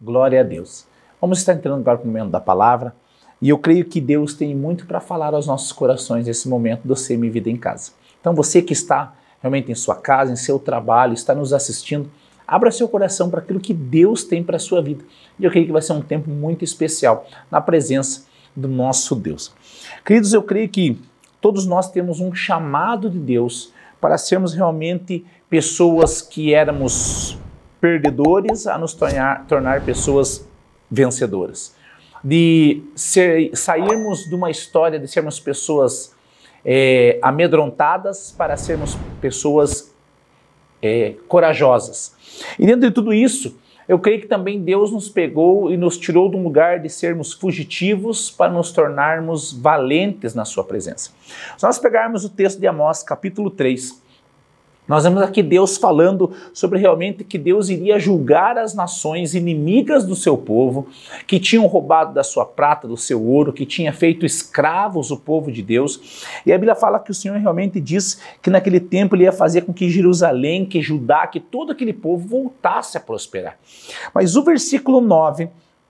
Glória a Deus. Vamos estar entrando agora para o momento da palavra. E eu creio que Deus tem muito para falar aos nossos corações nesse momento do Semi Vida em Casa. Então você que está realmente em sua casa, em seu trabalho, está nos assistindo, abra seu coração para aquilo que Deus tem para a sua vida. E eu creio que vai ser um tempo muito especial na presença do nosso Deus. Queridos, eu creio que todos nós temos um chamado de Deus para sermos realmente pessoas que éramos perdedores a nos tornar, tornar pessoas vencedoras. De ser, sairmos de uma história de sermos pessoas é, amedrontadas para sermos pessoas é, corajosas. E dentro de tudo isso, eu creio que também Deus nos pegou e nos tirou de um lugar de sermos fugitivos para nos tornarmos valentes na Sua presença. Se nós pegarmos o texto de Amós, capítulo 3, nós vemos aqui Deus falando sobre realmente que Deus iria julgar as nações inimigas do seu povo, que tinham roubado da sua prata, do seu ouro, que tinha feito escravos o povo de Deus. E a Bíblia fala que o Senhor realmente diz que naquele tempo ele ia fazer com que Jerusalém, que Judá, que todo aquele povo voltasse a prosperar. Mas o versículo 9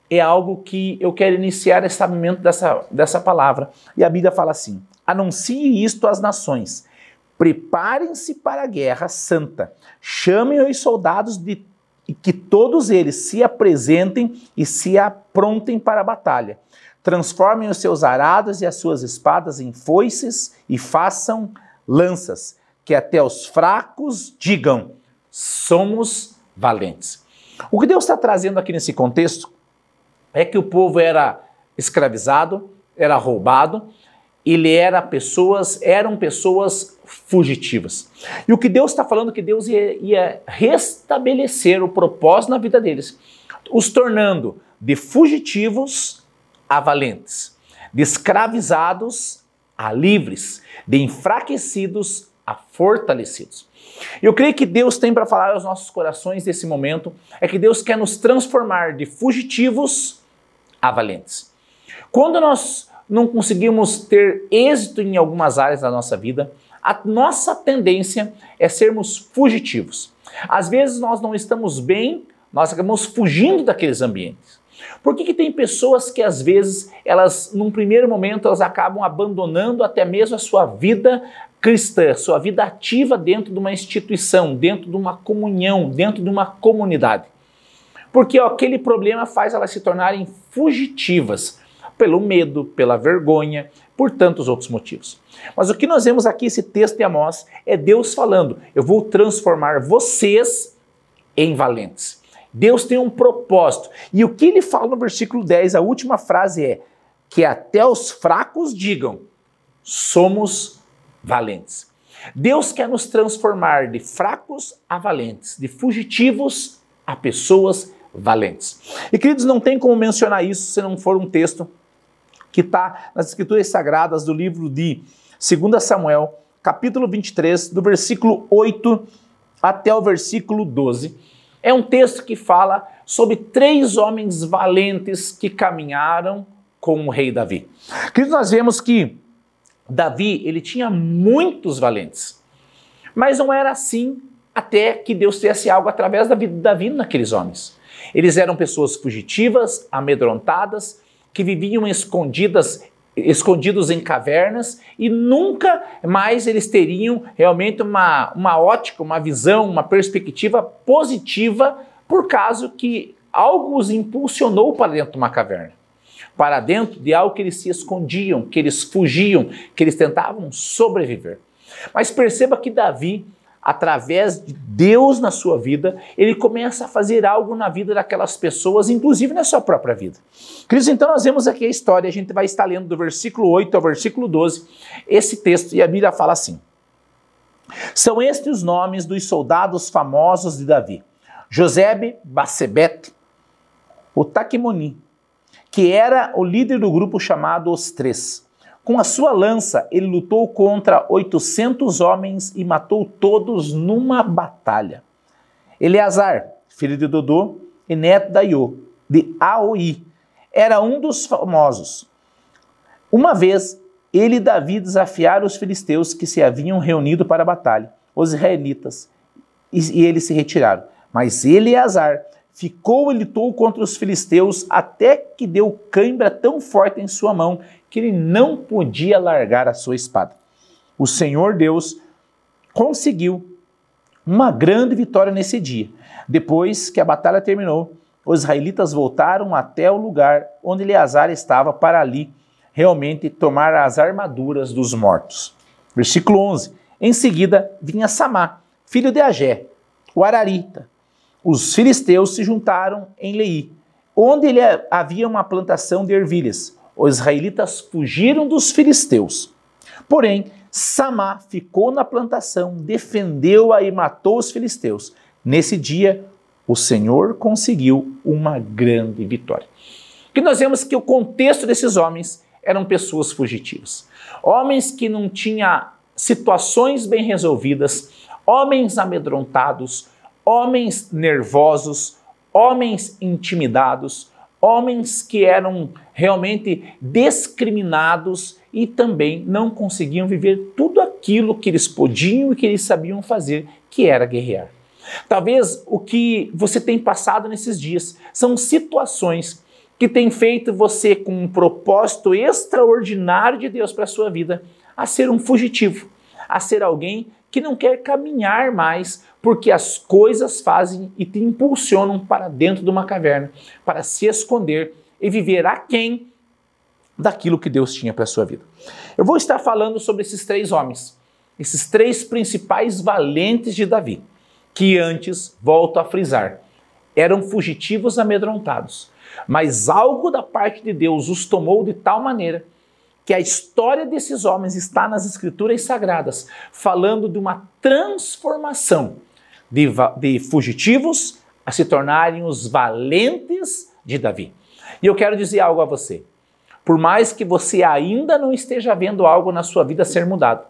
é algo que eu quero iniciar esse sabimento dessa, dessa palavra. E a Bíblia fala assim: anuncie isto às nações Preparem-se para a guerra santa. Chamem os soldados de e que todos eles se apresentem e se aprontem para a batalha. Transformem os seus arados e as suas espadas em foices e façam lanças, que até os fracos digam: somos valentes. O que Deus está trazendo aqui nesse contexto é que o povo era escravizado, era roubado, ele era pessoas, eram pessoas fugitivas. E o que Deus está falando é que Deus ia, ia restabelecer o propósito na vida deles, os tornando de fugitivos a valentes, de escravizados a livres, de enfraquecidos a fortalecidos. Eu creio que Deus tem para falar aos nossos corações nesse momento é que Deus quer nos transformar de fugitivos a valentes. Quando nós não conseguimos ter êxito em algumas áreas da nossa vida, a nossa tendência é sermos fugitivos. Às vezes nós não estamos bem, nós acabamos fugindo daqueles ambientes. Por que, que tem pessoas que às vezes elas, num primeiro momento, elas acabam abandonando até mesmo a sua vida cristã, sua vida ativa dentro de uma instituição, dentro de uma comunhão, dentro de uma comunidade? Porque ó, aquele problema faz elas se tornarem fugitivas pelo medo, pela vergonha, por tantos outros motivos. Mas o que nós vemos aqui, esse texto de Amós, é Deus falando: eu vou transformar vocês em valentes. Deus tem um propósito. E o que ele fala no versículo 10, a última frase é: que até os fracos digam, somos valentes. Deus quer nos transformar de fracos a valentes, de fugitivos a pessoas valentes. E queridos, não tem como mencionar isso se não for um texto que está nas Escrituras Sagradas do livro de 2 Samuel, capítulo 23, do versículo 8 até o versículo 12. É um texto que fala sobre três homens valentes que caminharam com o rei Davi. Queridos, nós vemos que Davi, ele tinha muitos valentes. Mas não era assim até que Deus fizesse algo através da vida de Davi naqueles homens. Eles eram pessoas fugitivas, amedrontadas, que viviam escondidas escondidos em cavernas e nunca mais eles teriam realmente uma, uma ótica, uma visão, uma perspectiva positiva por causa que algo os impulsionou para dentro de uma caverna, para dentro de algo que eles se escondiam, que eles fugiam, que eles tentavam sobreviver. Mas perceba que Davi através de Deus na sua vida, ele começa a fazer algo na vida daquelas pessoas, inclusive na sua própria vida. Cristo, então nós vemos aqui a história, a gente vai estar lendo do versículo 8 ao versículo 12, esse texto, e a Bíblia fala assim: São estes os nomes dos soldados famosos de Davi: Josebe, Basebet, o Taquimoni, que era o líder do grupo chamado Os Três. Com a sua lança, ele lutou contra 800 homens e matou todos numa batalha. Eleazar, filho de Dodô e neto da Iô, de Aoi, era um dos famosos. Uma vez, ele e Davi desafiaram os filisteus que se haviam reunido para a batalha, os israelitas, e, eles se retiraram. Mas Eleazar, ficou e lutou contra os filisteus até que deu cãibra tão forte em sua mão que ele não podia largar a sua espada. O Senhor Deus conseguiu uma grande vitória nesse dia. Depois que a batalha terminou, os israelitas voltaram até o lugar onde Eleazar estava para ali realmente tomar as armaduras dos mortos. Versículo 11. Em seguida vinha Samá, filho de Agé, o Ararita. Os filisteus se juntaram em Lei, onde ele havia uma plantação de ervilhas. Os israelitas fugiram dos filisteus. Porém, Samá ficou na plantação, defendeu-a e matou os filisteus. Nesse dia, o Senhor conseguiu uma grande vitória. Que nós vemos que o contexto desses homens eram pessoas fugitivas. Homens que não tinham situações bem resolvidas, homens amedrontados, homens nervosos, homens intimidados, homens que eram realmente discriminados e também não conseguiam viver tudo aquilo que eles podiam e que eles sabiam fazer, que era guerrear. Talvez o que você tem passado nesses dias são situações que têm feito você com um propósito extraordinário de Deus para a sua vida a ser um fugitivo, a ser alguém que não quer caminhar mais porque as coisas fazem e te impulsionam para dentro de uma caverna, para se esconder e viver aquém daquilo que Deus tinha para a sua vida. Eu vou estar falando sobre esses três homens, esses três principais valentes de Davi que antes, volto a frisar, eram fugitivos amedrontados. Mas algo da parte de Deus os tomou de tal maneira que a história desses homens está nas Escrituras Sagradas, falando de uma transformação de, de fugitivos a se tornarem os valentes de Davi. E eu quero dizer algo a você. Por mais que você ainda não esteja vendo algo na sua vida ser mudado,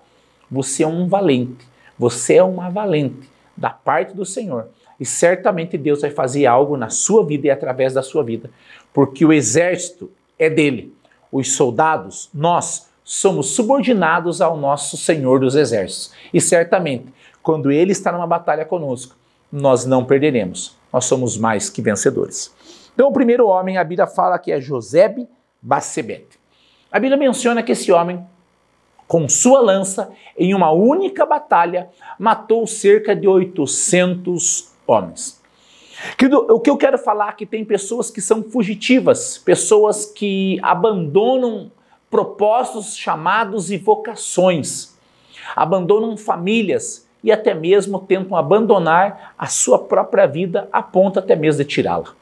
você é um valente, você é uma valente da parte do Senhor. E certamente Deus vai fazer algo na sua vida e através da sua vida, porque o exército é dele. Os soldados, nós, somos subordinados ao nosso Senhor dos Exércitos. E certamente, quando ele está numa batalha conosco, nós não perderemos. Nós somos mais que vencedores. Então, o primeiro homem, a Bíblia fala que é Josebe Bassebete. A Bíblia menciona que esse homem com sua lança, em uma única batalha, matou cerca de 800 homens. O que eu quero falar é que tem pessoas que são fugitivas, pessoas que abandonam propósitos, chamados e vocações, abandonam famílias e até mesmo tentam abandonar a sua própria vida a ponto até mesmo de tirá-la.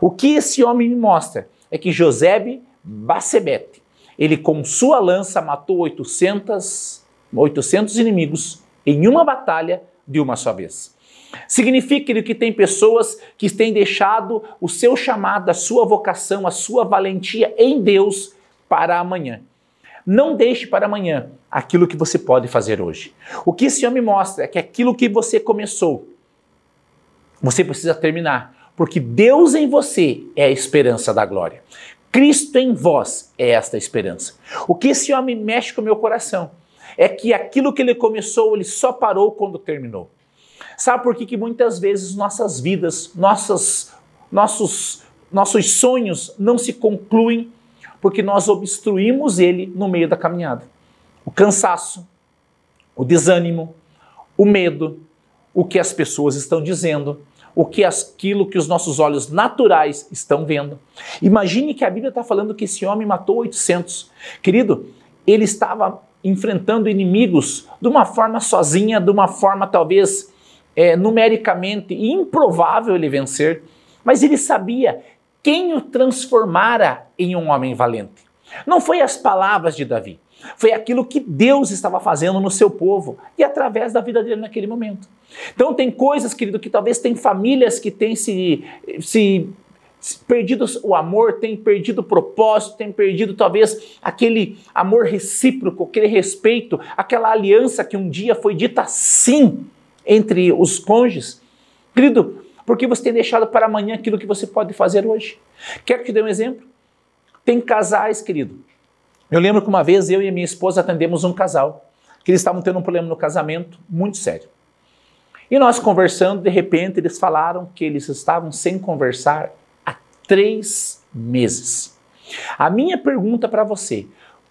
O que esse homem me mostra é que Josebe Bacebete ele com sua lança matou 800, 800 inimigos em uma batalha de uma só vez. Significa que tem pessoas que têm deixado o seu chamado, a sua vocação, a sua valentia em Deus para amanhã. Não deixe para amanhã aquilo que você pode fazer hoje. O que esse homem mostra é que aquilo que você começou, você precisa terminar, porque Deus em você é a esperança da glória. Cristo em vós é esta esperança. O que esse homem mexe com o meu coração é que aquilo que ele começou, ele só parou quando terminou. Sabe por que, que muitas vezes nossas vidas, nossas, nossos, nossos sonhos não se concluem porque nós obstruímos ele no meio da caminhada? O cansaço, o desânimo, o medo, o que as pessoas estão dizendo, o que aquilo que os nossos olhos naturais estão vendo. Imagine que a Bíblia está falando que esse homem matou 800. Querido, ele estava enfrentando inimigos de uma forma sozinha, de uma forma talvez é, numericamente improvável ele vencer, mas ele sabia quem o transformara em um homem valente. Não foi as palavras de Davi, foi aquilo que Deus estava fazendo no seu povo e através da vida dele naquele momento. Então tem coisas, querido, que talvez tem famílias que têm se, se perdido o amor, têm perdido o propósito, têm perdido talvez aquele amor recíproco, aquele respeito, aquela aliança que um dia foi dita sim entre os cônjuges. Querido, porque você tem deixado para amanhã aquilo que você pode fazer hoje. Quero te dar um exemplo? Tem casais, querido, eu lembro que uma vez eu e minha esposa atendemos um casal que eles estavam tendo um problema no casamento muito sério. E nós conversando, de repente eles falaram que eles estavam sem conversar há três meses. A minha pergunta para você: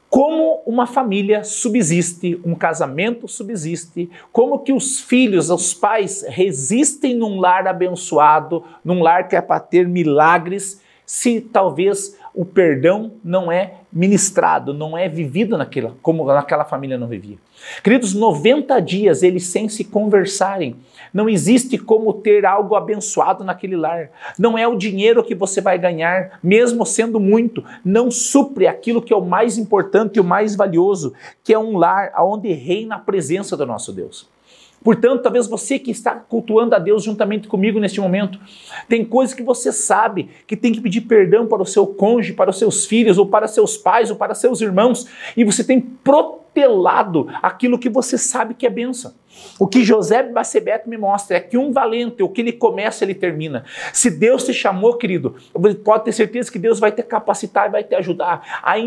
como uma família subsiste, um casamento subsiste, como que os filhos, os pais resistem num lar abençoado, num lar que é para ter milagres, se talvez o perdão não é ministrado, não é vivido naquela, como naquela família não vivia. Queridos, 90 dias eles sem se conversarem. Não existe como ter algo abençoado naquele lar. Não é o dinheiro que você vai ganhar, mesmo sendo muito, não supre aquilo que é o mais importante e o mais valioso, que é um lar onde reina a presença do nosso Deus. Portanto, talvez você que está cultuando a Deus juntamente comigo neste momento, tem coisas que você sabe que tem que pedir perdão para o seu cônjuge, para os seus filhos, ou para seus pais, ou para seus irmãos, e você tem protelado aquilo que você sabe que é benção. O que José Bacebete me mostra é que um valente, o que ele começa, ele termina. Se Deus te chamou, querido, pode ter certeza que Deus vai te capacitar e vai te ajudar a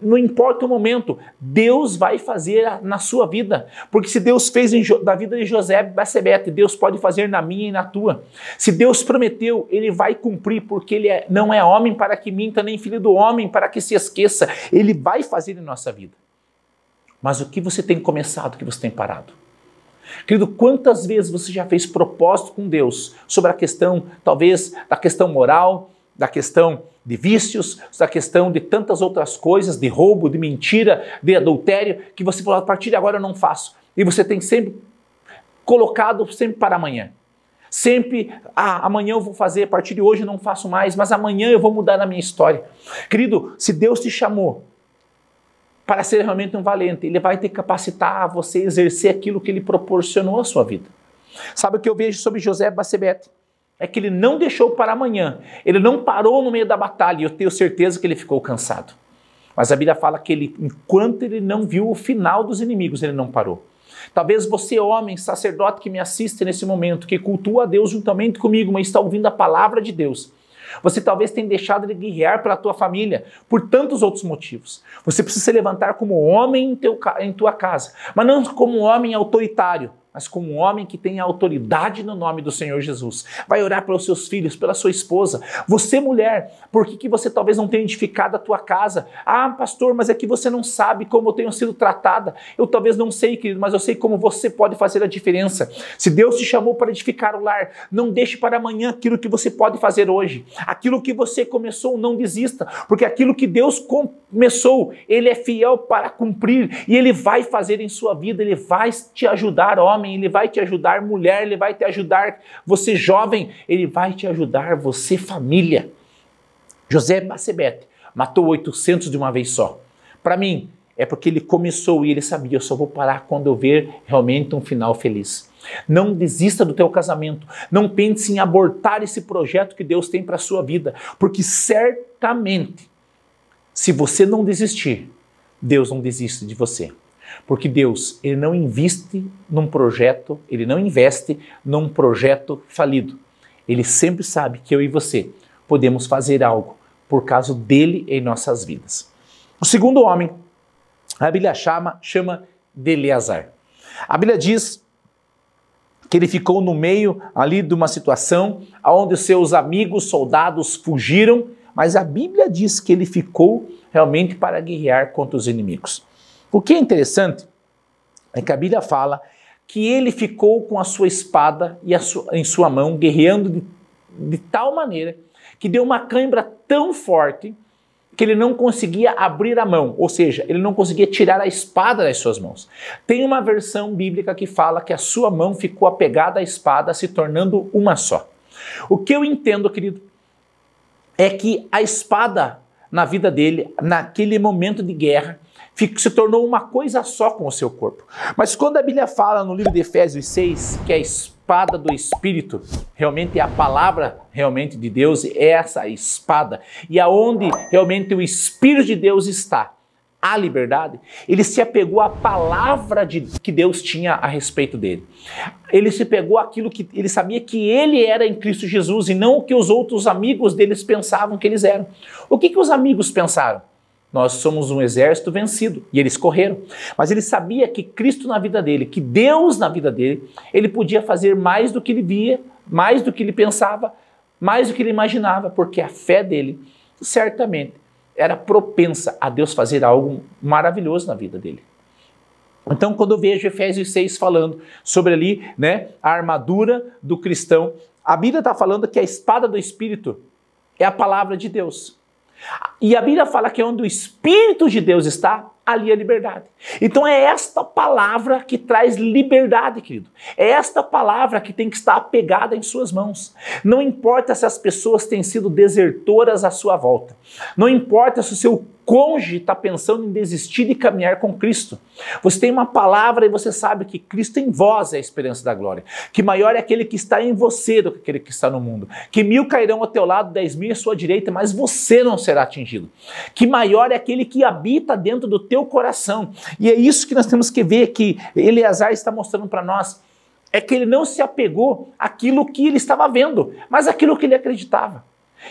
não importa o momento, Deus vai fazer na sua vida. Porque se Deus fez na vida de José Bacebete, Deus pode fazer na minha e na tua. Se Deus prometeu, Ele vai cumprir, porque Ele é, não é homem para que minta, nem filho do homem para que se esqueça. Ele vai fazer em nossa vida. Mas o que você tem começado, o que você tem parado? Querido, quantas vezes você já fez propósito com Deus sobre a questão, talvez, da questão moral, da questão de vícios, da questão de tantas outras coisas, de roubo, de mentira, de adultério, que você falou, a partir de agora eu não faço. E você tem sempre colocado sempre para amanhã. Sempre, ah, amanhã eu vou fazer, a partir de hoje eu não faço mais, mas amanhã eu vou mudar a minha história. Querido, se Deus te chamou para ser realmente um valente, Ele vai te capacitar a você exercer aquilo que Ele proporcionou à sua vida. Sabe o que eu vejo sobre José Bacebete? É que ele não deixou para amanhã, ele não parou no meio da batalha, e eu tenho certeza que ele ficou cansado. Mas a Bíblia fala que ele, enquanto ele não viu o final dos inimigos, ele não parou. Talvez você, homem, sacerdote que me assiste nesse momento, que cultua a Deus juntamente comigo, mas está ouvindo a palavra de Deus. Você talvez tenha deixado de guerrear pela tua família por tantos outros motivos. Você precisa se levantar como homem em, teu, em tua casa, mas não como homem autoritário, mas como um homem que tem autoridade no nome do Senhor Jesus. Vai orar pelos seus filhos, pela sua esposa. Você, mulher, por que, que você talvez não tenha edificado a tua casa? Ah, pastor, mas é que você não sabe como eu tenho sido tratada. Eu talvez não sei, querido, mas eu sei como você pode fazer a diferença. Se Deus te chamou para edificar o lar, não deixe para amanhã aquilo que você pode fazer hoje. Aquilo que você começou, não desista, porque aquilo que Deus começou, Ele é fiel para cumprir e Ele vai fazer em sua vida, Ele vai te ajudar, homem homem, ele vai te ajudar, mulher, ele vai te ajudar, você jovem, ele vai te ajudar, você família. José Bacebete matou 800 de uma vez só. Para mim, é porque ele começou e ele sabia, eu só vou parar quando eu ver realmente um final feliz. Não desista do teu casamento. Não pense em abortar esse projeto que Deus tem para a sua vida, porque certamente, se você não desistir, Deus não desiste de você. Porque Deus, ele não investe num projeto, ele não investe num projeto falido. Ele sempre sabe que eu e você podemos fazer algo por causa dele em nossas vidas. O segundo homem, a Bíblia chama, chama de Eleazar. A Bíblia diz que ele ficou no meio ali de uma situação onde seus amigos soldados fugiram, mas a Bíblia diz que ele ficou realmente para guerrear contra os inimigos. O que é interessante é que a Bíblia fala que ele ficou com a sua espada e sua, em sua mão, guerreando de, de tal maneira que deu uma cãibra tão forte que ele não conseguia abrir a mão, ou seja, ele não conseguia tirar a espada das suas mãos. Tem uma versão bíblica que fala que a sua mão ficou apegada à espada, se tornando uma só. O que eu entendo, querido, é que a espada na vida dele, naquele momento de guerra, se tornou uma coisa só com o seu corpo. Mas quando a Bíblia fala no livro de Efésios 6 que a espada do Espírito realmente é a palavra realmente de Deus, é essa espada, e aonde realmente o Espírito de Deus está, a liberdade, ele se apegou à palavra de, que Deus tinha a respeito dele. Ele se pegou aquilo que ele sabia que ele era em Cristo Jesus e não o que os outros amigos deles pensavam que eles eram. O que, que os amigos pensaram? Nós somos um exército vencido e eles correram. Mas ele sabia que Cristo na vida dele, que Deus na vida dele, ele podia fazer mais do que ele via, mais do que ele pensava, mais do que ele imaginava, porque a fé dele certamente era propensa a Deus fazer algo maravilhoso na vida dele. Então, quando eu vejo Efésios 6 falando sobre ali, né, a armadura do cristão, a Bíblia está falando que a espada do Espírito é a palavra de Deus. E a Bíblia fala que onde o Espírito de Deus está, ali a liberdade. Então é esta palavra que traz liberdade, querido. É esta palavra que tem que estar apegada em suas mãos. Não importa se as pessoas têm sido desertoras à sua volta. Não importa se o seu cônjuge está pensando em desistir de caminhar com Cristo. Você tem uma palavra e você sabe que Cristo em vós é a esperança da glória. Que maior é aquele que está em você do que aquele que está no mundo. Que mil cairão ao teu lado, dez mil à sua direita, mas você não será atingido. Que maior é aquele que habita dentro do teu coração. E é isso que nós temos que ver que Eleazar está mostrando para nós. É que ele não se apegou àquilo que ele estava vendo, mas àquilo que ele acreditava.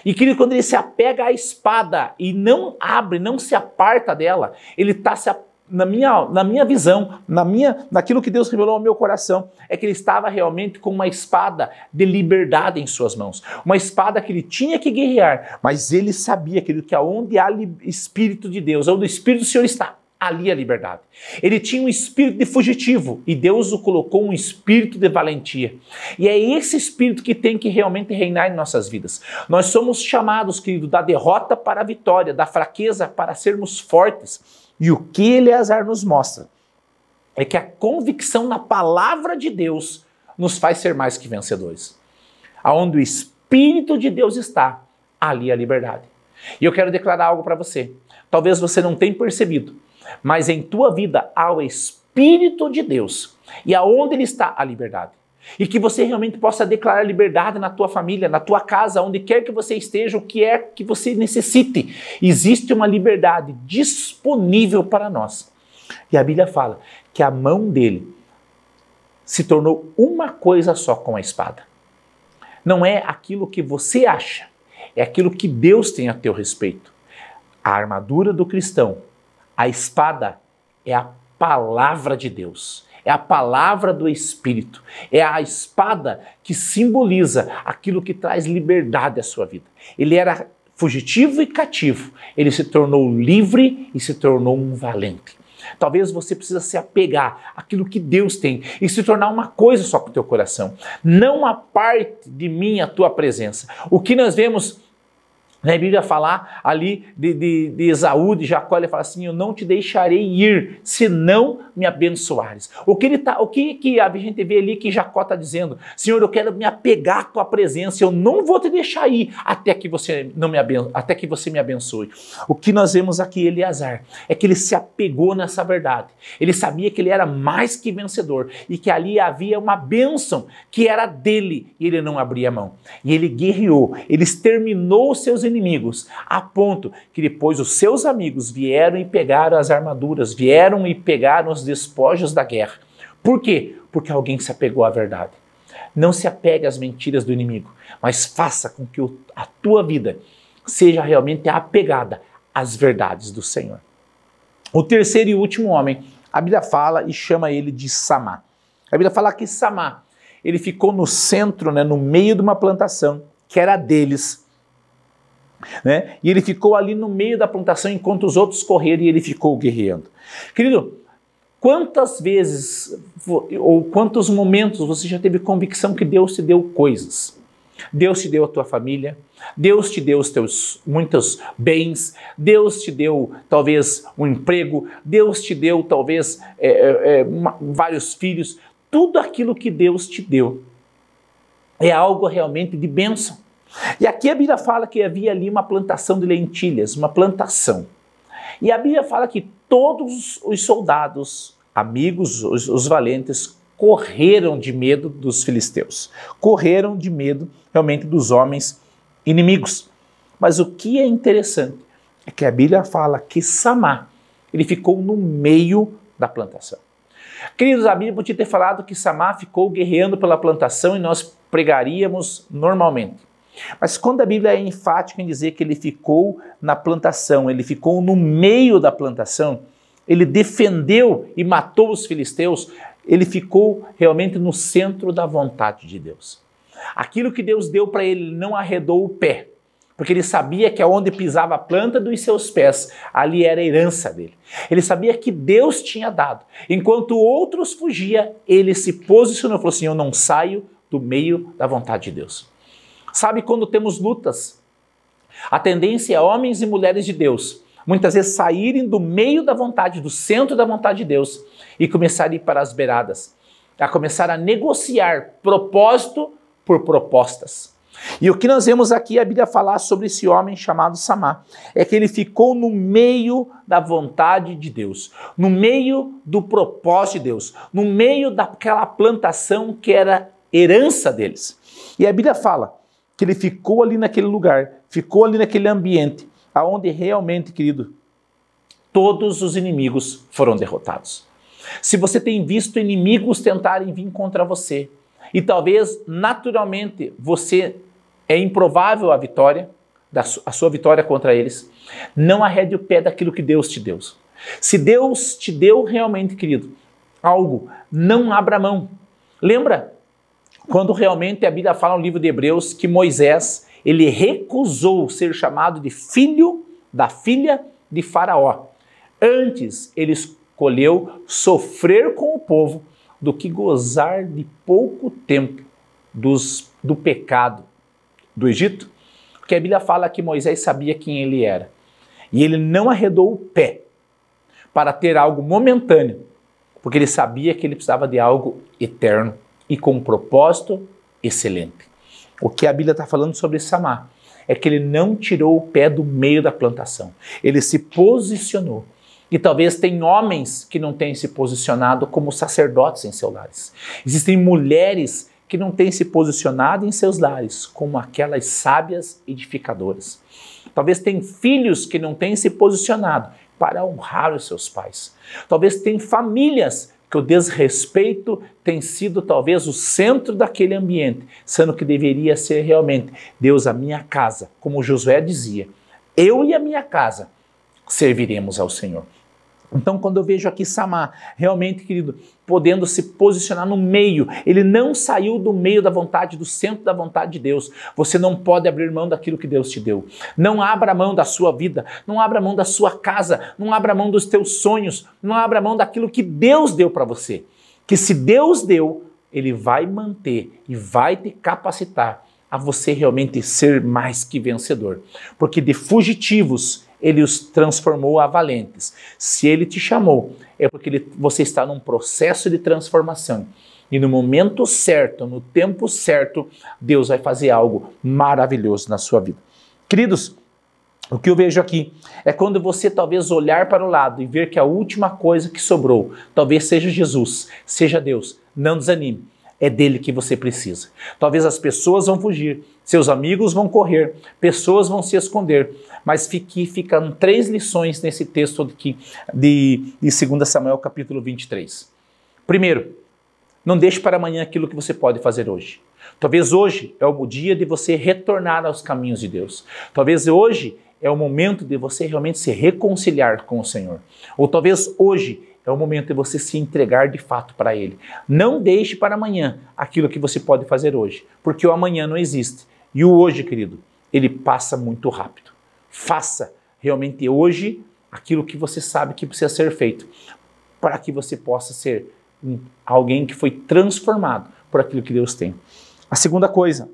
E que quando ele se apega à espada e não abre, não se aparta dela, ele está se na minha, na minha visão, na minha, naquilo que Deus revelou ao meu coração, é que ele estava realmente com uma espada de liberdade em suas mãos. Uma espada que ele tinha que guerrear, mas ele sabia querido, que aonde há Espírito de Deus, onde o Espírito do Senhor está, ali a liberdade. Ele tinha um espírito de fugitivo e Deus o colocou um espírito de valentia. E é esse espírito que tem que realmente reinar em nossas vidas. Nós somos chamados, querido, da derrota para a vitória, da fraqueza para sermos fortes. E o que Eleazar nos mostra é que a convicção na palavra de Deus nos faz ser mais que vencedores. Aonde o espírito de Deus está, ali a liberdade. E eu quero declarar algo para você. Talvez você não tenha percebido, mas em tua vida há o Espírito de Deus. E aonde ele está a liberdade. E que você realmente possa declarar liberdade na tua família, na tua casa, onde quer que você esteja, o que é que você necessite. Existe uma liberdade disponível para nós. E a Bíblia fala que a mão dele se tornou uma coisa só com a espada. Não é aquilo que você acha, é aquilo que Deus tem a teu respeito. A armadura do cristão a espada é a palavra de Deus, é a palavra do Espírito, é a espada que simboliza aquilo que traz liberdade à sua vida. Ele era fugitivo e cativo, ele se tornou livre e se tornou um valente. Talvez você precisa se apegar àquilo que Deus tem e se tornar uma coisa só com o teu coração. Não aparte de mim a tua presença. O que nós vemos né, Bíblia falar ali de, de, de Esaú, de Jacó, ele fala assim: Eu não te deixarei ir, se não me abençoares. O que, ele tá, o que, que a gente vê ali que Jacó está dizendo? Senhor, eu quero me apegar à tua presença, eu não vou te deixar ir até que você, não me, abençoe, até que você me abençoe. O que nós vemos aqui, Eleazar, é que ele se apegou nessa verdade. Ele sabia que ele era mais que vencedor e que ali havia uma bênção que era dele e ele não abria mão. E ele guerreou, ele exterminou seus inimigos inimigos, a ponto que depois os seus amigos vieram e pegaram as armaduras, vieram e pegaram os despojos da guerra. Por quê? Porque alguém se apegou à verdade. Não se apegue às mentiras do inimigo, mas faça com que a tua vida seja realmente apegada às verdades do Senhor. O terceiro e último homem, a Bíblia fala e chama ele de Samá. A Bíblia fala que Samá, ele ficou no centro, né, no meio de uma plantação que era deles, né? E ele ficou ali no meio da plantação enquanto os outros correram e ele ficou guerreando. Querido, quantas vezes ou quantos momentos você já teve convicção que Deus te deu coisas? Deus te deu a tua família, Deus te deu os teus muitos bens, Deus te deu talvez um emprego, Deus te deu talvez é, é, é uma, vários filhos, tudo aquilo que Deus te deu é algo realmente de bênção. E aqui a Bíblia fala que havia ali uma plantação de lentilhas, uma plantação. E a Bíblia fala que todos os soldados, amigos, os, os valentes, correram de medo dos filisteus. Correram de medo realmente dos homens inimigos. Mas o que é interessante é que a Bíblia fala que Samá, ele ficou no meio da plantação. Queridos, a Bíblia podia ter falado que Samá ficou guerreando pela plantação e nós pregaríamos normalmente. Mas quando a Bíblia é enfática em dizer que ele ficou na plantação, ele ficou no meio da plantação, ele defendeu e matou os filisteus, ele ficou realmente no centro da vontade de Deus. Aquilo que Deus deu para ele, não arredou o pé, porque ele sabia que aonde pisava a planta dos seus pés, ali era a herança dele. Ele sabia que Deus tinha dado. Enquanto outros fugiam, ele se posicionou e falou assim: Eu não saio do meio da vontade de Deus. Sabe quando temos lutas? A tendência é homens e mulheres de Deus muitas vezes saírem do meio da vontade, do centro da vontade de Deus e começar a ir para as beiradas, a começar a negociar propósito por propostas. E o que nós vemos aqui a Bíblia falar sobre esse homem chamado Samar é que ele ficou no meio da vontade de Deus, no meio do propósito de Deus, no meio daquela plantação que era herança deles. E a Bíblia fala que ele ficou ali naquele lugar, ficou ali naquele ambiente, aonde realmente, querido, todos os inimigos foram derrotados. Se você tem visto inimigos tentarem vir contra você, e talvez naturalmente você é improvável a vitória, a sua vitória contra eles, não arrede o pé daquilo que Deus te deu. Se Deus te deu realmente, querido, algo, não abra mão. Lembra quando realmente a Bíblia fala no livro de Hebreus que Moisés, ele recusou ser chamado de filho da filha de Faraó. Antes ele escolheu sofrer com o povo do que gozar de pouco tempo dos, do pecado do Egito, porque a Bíblia fala que Moisés sabia quem ele era. E ele não arredou o pé para ter algo momentâneo, porque ele sabia que ele precisava de algo eterno e com um propósito excelente. O que a Bíblia está falando sobre Samar é que ele não tirou o pé do meio da plantação. Ele se posicionou. E talvez tem homens que não têm se posicionado como sacerdotes em seus lares. Existem mulheres que não têm se posicionado em seus lares como aquelas sábias edificadoras. Talvez tem filhos que não têm se posicionado para honrar os seus pais. Talvez tem famílias que o desrespeito tem sido talvez o centro daquele ambiente, sendo que deveria ser realmente Deus a minha casa, como Josué dizia, eu e a minha casa serviremos ao Senhor. Então, quando eu vejo aqui Samar, realmente, querido, podendo se posicionar no meio, ele não saiu do meio da vontade, do centro da vontade de Deus. Você não pode abrir mão daquilo que Deus te deu. Não abra mão da sua vida, não abra mão da sua casa, não abra mão dos teus sonhos, não abra mão daquilo que Deus deu para você. Que se Deus deu, ele vai manter e vai te capacitar a você realmente ser mais que vencedor. Porque de fugitivos ele os transformou a valentes. Se ele te chamou, é porque ele, você está num processo de transformação. E no momento certo, no tempo certo, Deus vai fazer algo maravilhoso na sua vida. Queridos, o que eu vejo aqui é quando você talvez olhar para o lado e ver que a última coisa que sobrou talvez seja Jesus, seja Deus. Não desanime é dele que você precisa. Talvez as pessoas vão fugir, seus amigos vão correr, pessoas vão se esconder, mas fique, ficam três lições nesse texto aqui de, de 2 Samuel capítulo 23. Primeiro, não deixe para amanhã aquilo que você pode fazer hoje. Talvez hoje é o dia de você retornar aos caminhos de Deus. Talvez hoje é o momento de você realmente se reconciliar com o Senhor. Ou talvez hoje é o momento de você se entregar de fato para Ele. Não deixe para amanhã aquilo que você pode fazer hoje, porque o amanhã não existe. E o hoje, querido, ele passa muito rápido. Faça realmente hoje aquilo que você sabe que precisa ser feito, para que você possa ser alguém que foi transformado por aquilo que Deus tem. A segunda coisa,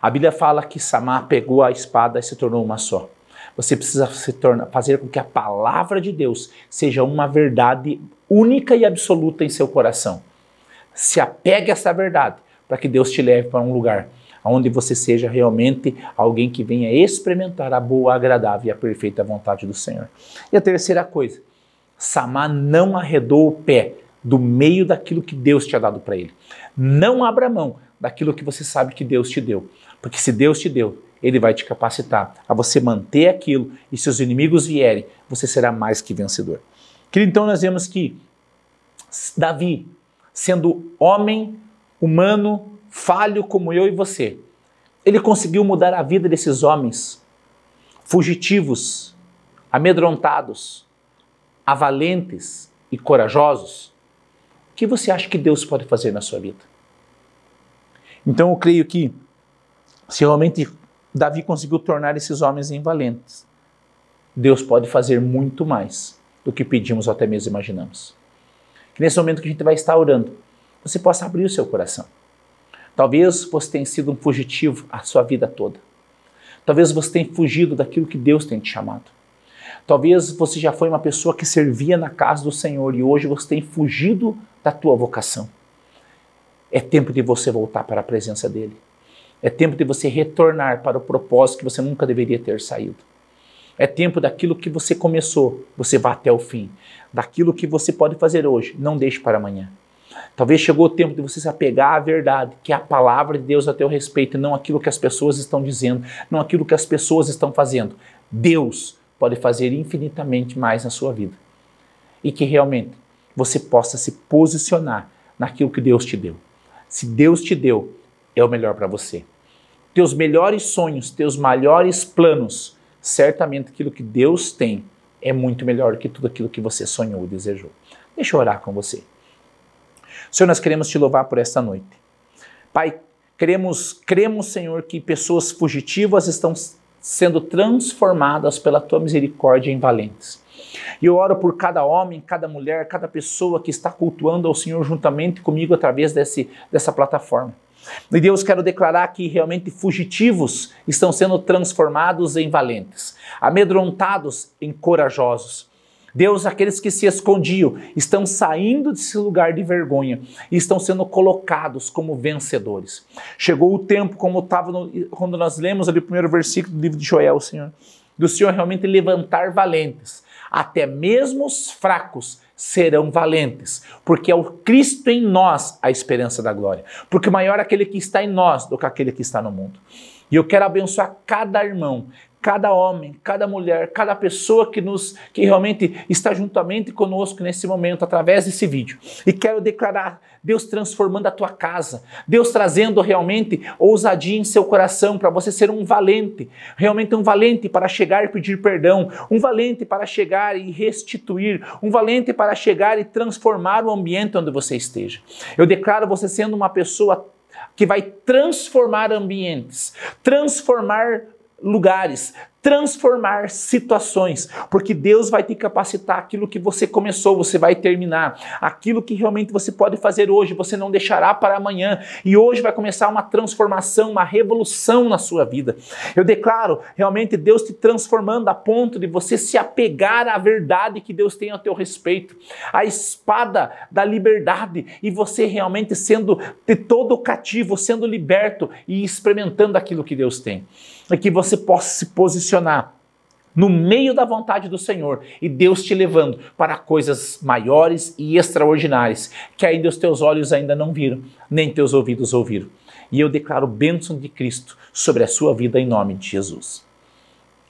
a Bíblia fala que Samar pegou a espada e se tornou uma só. Você precisa se tornar, fazer com que a palavra de Deus seja uma verdade única e absoluta em seu coração. Se apegue a essa verdade para que Deus te leve para um lugar onde você seja realmente alguém que venha experimentar a boa, agradável e a perfeita vontade do Senhor. E a terceira coisa, Samar não arredou o pé do meio daquilo que Deus tinha dado para ele. Não abra mão daquilo que você sabe que Deus te deu. Porque se Deus te deu, ele vai te capacitar a você manter aquilo e se os inimigos vierem, você será mais que vencedor. Querido, então nós vemos que Davi, sendo homem humano, falho como eu e você, ele conseguiu mudar a vida desses homens fugitivos, amedrontados, avalentes e corajosos. O que você acha que Deus pode fazer na sua vida? Então eu creio que se realmente Davi conseguiu tornar esses homens invalentes, Deus pode fazer muito mais do que pedimos ou até mesmo imaginamos. Que nesse momento que a gente vai estar orando, você possa abrir o seu coração. Talvez você tenha sido um fugitivo a sua vida toda. Talvez você tenha fugido daquilo que Deus tem te chamado. Talvez você já foi uma pessoa que servia na casa do Senhor e hoje você tem fugido da tua vocação. É tempo de você voltar para a presença dele. É tempo de você retornar para o propósito que você nunca deveria ter saído. É tempo daquilo que você começou, você vá até o fim. Daquilo que você pode fazer hoje, não deixe para amanhã. Talvez chegou o tempo de você se apegar à verdade, que é a palavra de Deus a teu respeito, não aquilo que as pessoas estão dizendo, não aquilo que as pessoas estão fazendo. Deus pode fazer infinitamente mais na sua vida. E que realmente você possa se posicionar naquilo que Deus te deu. Se Deus te deu, é o melhor para você. Teus melhores sonhos, teus maiores planos, certamente aquilo que Deus tem é muito melhor do que tudo aquilo que você sonhou e desejou. Deixa eu orar com você. Senhor, nós queremos te louvar por esta noite. Pai, cremos, cremos, Senhor, que pessoas fugitivas estão sendo transformadas pela tua misericórdia em valentes. E eu oro por cada homem, cada mulher, cada pessoa que está cultuando ao Senhor juntamente comigo através desse, dessa plataforma. E Deus, quero declarar que realmente fugitivos estão sendo transformados em valentes, amedrontados em corajosos Deus, aqueles que se escondiam, estão saindo desse lugar de vergonha e estão sendo colocados como vencedores. Chegou o tempo, como estava quando nós lemos ali o primeiro versículo do livro de Joel, Senhor, do Senhor realmente levantar valentes, até mesmo os fracos serão valentes, porque é o Cristo em nós a esperança da glória. Porque maior é aquele que está em nós do que aquele que está no mundo. E eu quero abençoar cada irmão, cada homem, cada mulher, cada pessoa que nos que realmente está juntamente conosco nesse momento através desse vídeo. E quero declarar Deus transformando a tua casa, Deus trazendo realmente ousadia em seu coração para você ser um valente, realmente um valente para chegar e pedir perdão, um valente para chegar e restituir, um valente para chegar e transformar o ambiente onde você esteja. Eu declaro você sendo uma pessoa que vai transformar ambientes, transformar lugares, transformar situações, porque Deus vai te capacitar aquilo que você começou, você vai terminar. Aquilo que realmente você pode fazer hoje, você não deixará para amanhã. E hoje vai começar uma transformação, uma revolução na sua vida. Eu declaro realmente Deus te transformando a ponto de você se apegar à verdade que Deus tem a teu respeito, a espada da liberdade e você realmente sendo de todo cativo, sendo liberto e experimentando aquilo que Deus tem. E que você possa se posicionar no meio da vontade do Senhor e Deus te levando para coisas maiores e extraordinárias que ainda os teus olhos ainda não viram, nem teus ouvidos ouviram. E eu declaro bênção de Cristo sobre a sua vida em nome de Jesus.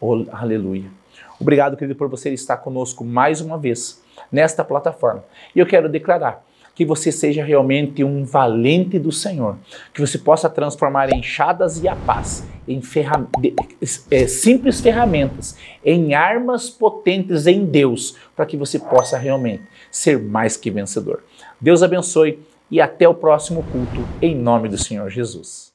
Oh, aleluia. Obrigado, querido, por você estar conosco mais uma vez nesta plataforma. E eu quero declarar que você seja realmente um valente do Senhor, que você possa transformar enxadas e a paz em ferram é, simples ferramentas, em armas potentes em Deus, para que você possa realmente ser mais que vencedor. Deus abençoe e até o próximo culto, em nome do Senhor Jesus.